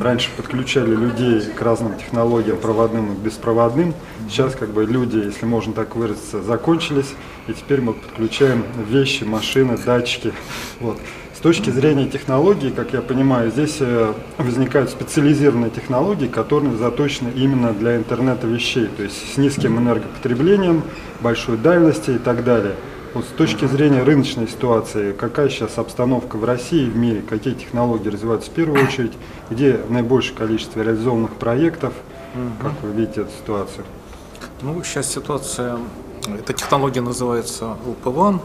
раньше подключали людей к разным технологиям, проводным и беспроводным. Сейчас как бы люди, если можно так выразиться, закончились, и теперь мы подключаем вещи, машины, датчики. Вот. С точки зрения технологий, как я понимаю, здесь э, возникают специализированные технологии, которые заточены именно для интернета вещей, то есть с низким энергопотреблением, большой дальности и так далее. Вот с точки зрения рыночной ситуации, какая сейчас обстановка в России и в мире, какие технологии развиваются в первую очередь, где наибольшее количество реализованных проектов, как вы видите эту ситуацию? Ну, сейчас ситуация, эта технология называется LP1,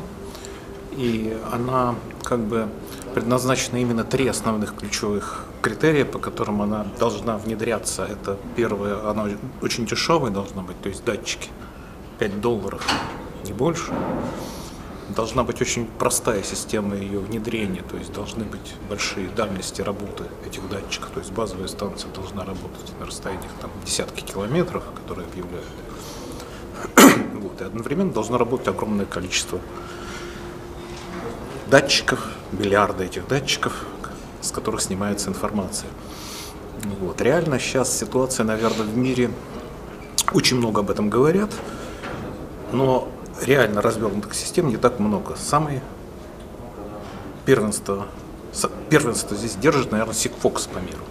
и она как бы предназначена именно три основных ключевых критерия, по которым она должна внедряться. Это первое, она очень дешевая должна быть, то есть датчики 5 долларов, не больше. Должна быть очень простая система ее внедрения, то есть должны быть большие дальности работы этих датчиков, то есть базовая станция должна работать на расстояниях там, десятки километров, которые объявляют. Вот, и одновременно должно работать огромное количество датчиков, миллиарды этих датчиков, с которых снимается информация. Вот. Реально сейчас ситуация, наверное, в мире очень много об этом говорят, но реально развернутых систем не так много. Самый первенство, первенство здесь держит, наверное, Sigfox по миру.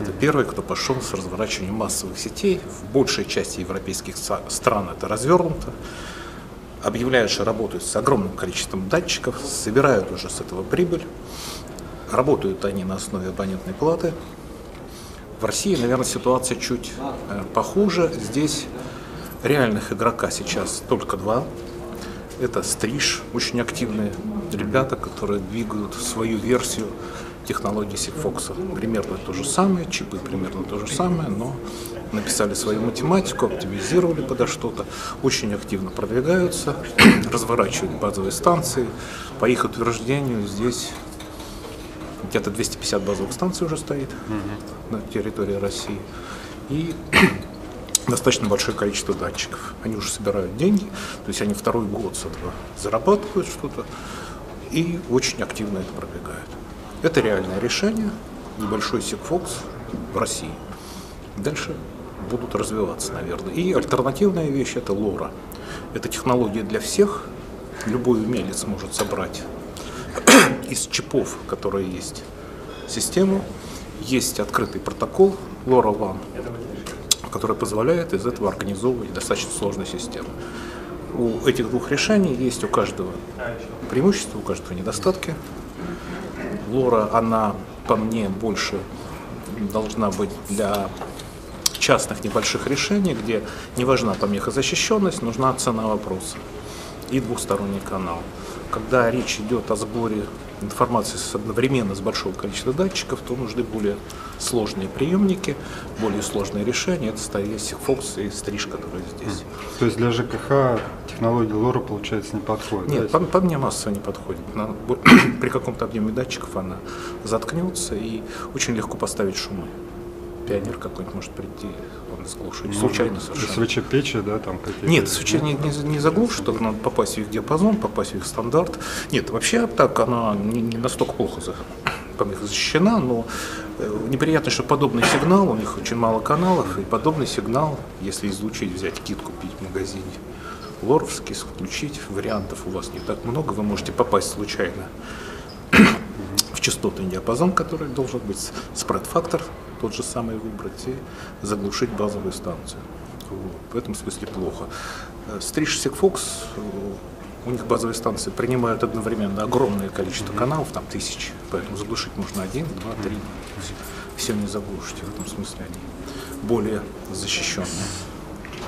Это первый, кто пошел с разворачиванием массовых сетей. В большей части европейских стран это развернуто объявляют, что работают с огромным количеством датчиков, собирают уже с этого прибыль. Работают они на основе абонентной платы. В России, наверное, ситуация чуть э, похуже. Здесь реальных игрока сейчас только два. Это Стриж, очень активные ребята, которые двигают свою версию технологии Sigfox. Примерно то же самое, чипы примерно то же самое, но написали свою математику, оптимизировали подо что-то, очень активно продвигаются, разворачивают базовые станции. По их утверждению здесь где-то 250 базовых станций уже стоит угу. на территории России. И достаточно большое количество датчиков. Они уже собирают деньги, то есть они второй год с этого зарабатывают что-то и очень активно это продвигают. Это реальное решение, небольшой Sigfox в России. Дальше будут развиваться, наверное. И альтернативная вещь – это лора. Это технология для всех. Любой умелец может собрать из чипов, которые есть, систему. Есть открытый протокол LoRaWAN, который позволяет из этого организовывать достаточно сложные системы. У этих двух решений есть у каждого преимущества, у каждого недостатки. Лора, она, по мне, больше должна быть для частных небольших решений, где не важна помехозащищенность, нужна цена вопроса и двухсторонний канал. Когда речь идет о сборе информации одновременно с большого количества датчиков, то нужны более сложные приемники, более сложные решения. Это стоит Sigfox и Стриж, которые здесь. То есть для ЖКХ технология лора, получается, не подходит? Нет, да? по, по мне масса не подходит. На, при каком-то объеме датчиков она заткнется и очень легко поставить шумы пионер какой-нибудь может прийти, он заглушить. Ну, случайно совершенно. СВЧ печи, да, там какие-то? Нет, СВЧ не, не, не заглушит, только надо попасть в их диапазон, попасть в их стандарт. Нет, вообще так она не, не настолько плохо за, защищена, но э, неприятно, что подобный сигнал, у них очень мало каналов, и подобный сигнал, если излучить, взять кит купить в магазине, лоровский, включить, вариантов у вас не так много, вы можете попасть случайно частотный диапазон, который должен быть спред-фактор, тот же самый выбрать и заглушить базовую станцию. Вот. В этом смысле плохо. Стриж Sigfox, у них базовые станции принимают одновременно огромное количество каналов, там тысячи, поэтому заглушить можно один, два, три, все, не заглушите, в этом смысле они более защищенные.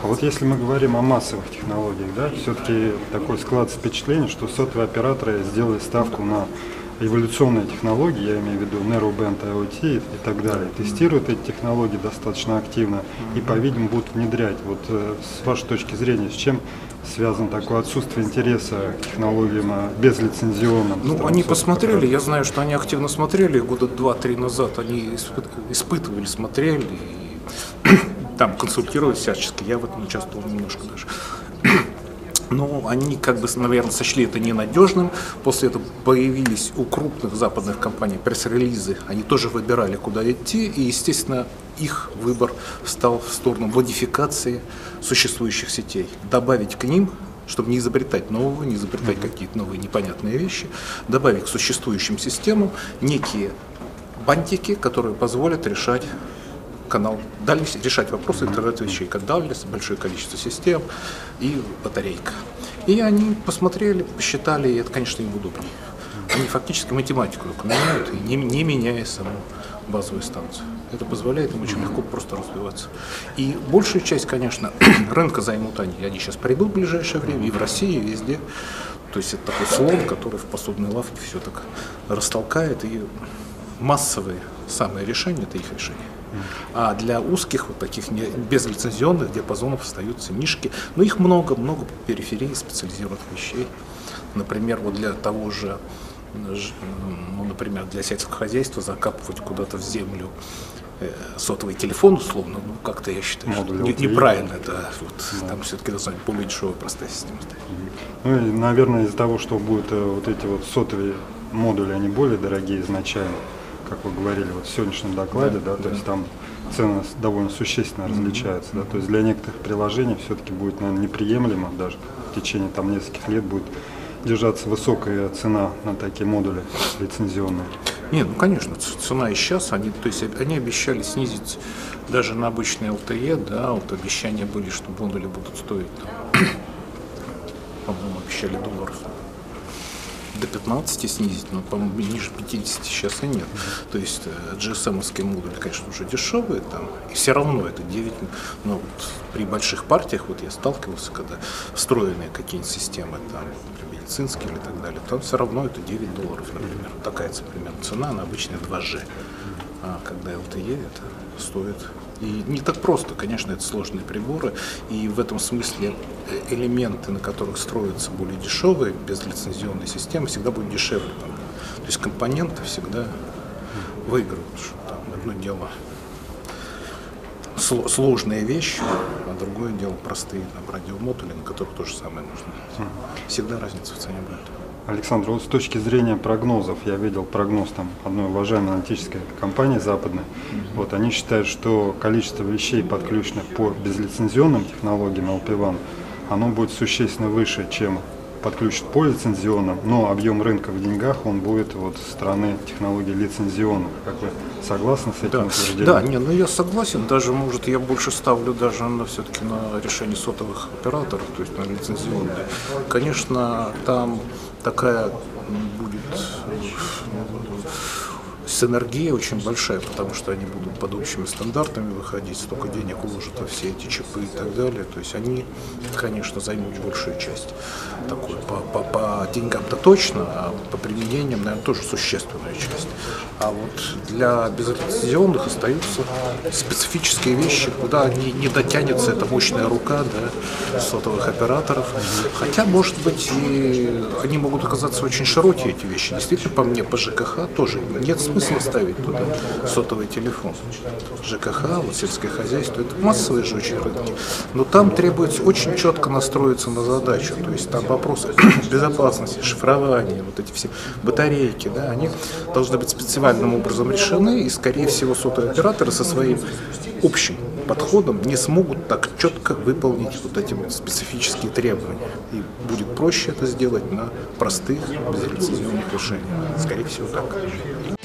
А вот если мы говорим о массовых технологиях, да, все-таки такое складывается впечатление, что сотовые операторы сделали ставку на эволюционные технологии, я имею в виду Narrowband IoT и так далее, тестируют эти технологии достаточно активно и, по-видимому, будут внедрять. Вот э, с вашей точки зрения, с чем связано такое отсутствие интереса к технологиям а, безлицензионным? Ну, они посмотрели, я знаю, что они активно смотрели, года два-три назад они испытывали, смотрели, и там консультировались всячески, я в этом участвовал немножко даже. Но они, как бы, наверное, сочли это ненадежным. После этого появились у крупных западных компаний пресс-релизы. Они тоже выбирали, куда идти. И, естественно, их выбор стал в сторону модификации существующих сетей. Добавить к ним чтобы не изобретать нового, не изобретать mm-hmm. какие-то новые непонятные вещи, добавить к существующим системам некие бантики, которые позволят решать канал дальность, решать вопросы интернет вещей, как дальность, большое количество систем и батарейка. И они посмотрели, посчитали, и это, конечно, им удобнее. Они фактически математику только меняют, не, не меняя саму базовую станцию. Это позволяет им очень легко просто развиваться. И большую часть, конечно, рынка займут они. Они сейчас придут в ближайшее время и в России, и везде. То есть это такой слон, который в посудной лавке все так растолкает. И массовые самые решения – это их решение. А для узких, вот таких не, безлицензионных диапазонов остаются нишки. Но их много, много по периферии специализированных вещей. Например, вот для того же, ну, например, для сельского хозяйства закапывать куда-то в землю э, сотовый телефон, условно, ну, как-то я считаю, что не, неправильно, да, вот, да. там все-таки должна быть более дешевая простая система Ну и, наверное, из-за того, что будут э, вот эти вот сотовые модули, они более дорогие изначально, как вы говорили вот в сегодняшнем докладе, да, да, то есть там цены довольно существенно mm-hmm. различаются, да, то есть для некоторых приложений все-таки будет, наверное, неприемлемо даже в течение там нескольких лет будет держаться высокая цена на такие модули лицензионные. Нет, ну конечно, цена и сейчас, они, то есть они обещали снизить даже на обычные LTE, да, вот обещания были, что модули будут стоить, по-моему, обещали долларов до 15 снизить, но, по-моему, ниже 50 сейчас и нет. То есть GSM-овские модули, конечно, уже дешевые, там, и все равно это 9, но вот при больших партиях, вот я сталкивался, когда встроенные какие-нибудь системы, там, медицинские или так далее, там все равно это 9 долларов, например. Такая, примерно цена на обычные 2G. А когда LTE, это стоит и не так просто, конечно, это сложные приборы, и в этом смысле э, элементы, на которых строятся более дешевые, безлицензионные системы, всегда будут дешевле. То есть компоненты всегда выиграют. Что там одно дело сложные вещи, а другое дело простые там, радиомодули, на которых то же самое нужно. Всегда разница в цене будет. Александр, вот с точки зрения прогнозов, я видел прогноз там одной уважаемой аналитической компании западной. Mm-hmm. Вот они считают, что количество вещей, подключенных по безлицензионным технологиям LP1, оно будет существенно выше, чем подключат по лицензионным, но объем рынка в деньгах он будет вот стороны технологий лицензионных. Как вы согласны с этим да. утверждением? Да, не, ну я согласен. Даже, может, я больше ставлю даже на все-таки на решение сотовых операторов, то есть на лицензионные. Конечно, там такая будет синергия очень большая, потому что они будут под общими стандартами выходить, столько денег уложат во все эти чипы и так далее. То есть они, конечно, займут большую часть. Такой, по, по, по деньгам-то точно, а по применениям, наверное, тоже существенную часть. А вот для безлицензионных остаются специфические вещи, куда не, не дотянется эта мощная рука да, сотовых операторов. Хотя, может быть, и они могут оказаться очень широкие, эти вещи. Действительно, по мне, по ЖКХ тоже нет смысла смысла ставить туда сотовый телефон. ЖКХ, вот сельское хозяйство, это массовые же очень рынки. Но там требуется очень четко настроиться на задачу. То есть там вопросы безопасности, шифрования, вот эти все батарейки, да, они должны быть специальным образом решены, и, скорее всего, сотовые операторы со своим общим подходом не смогут так четко выполнить вот эти специфические требования. И будет проще это сделать на простых, безлицензионных решениях. Скорее всего, так.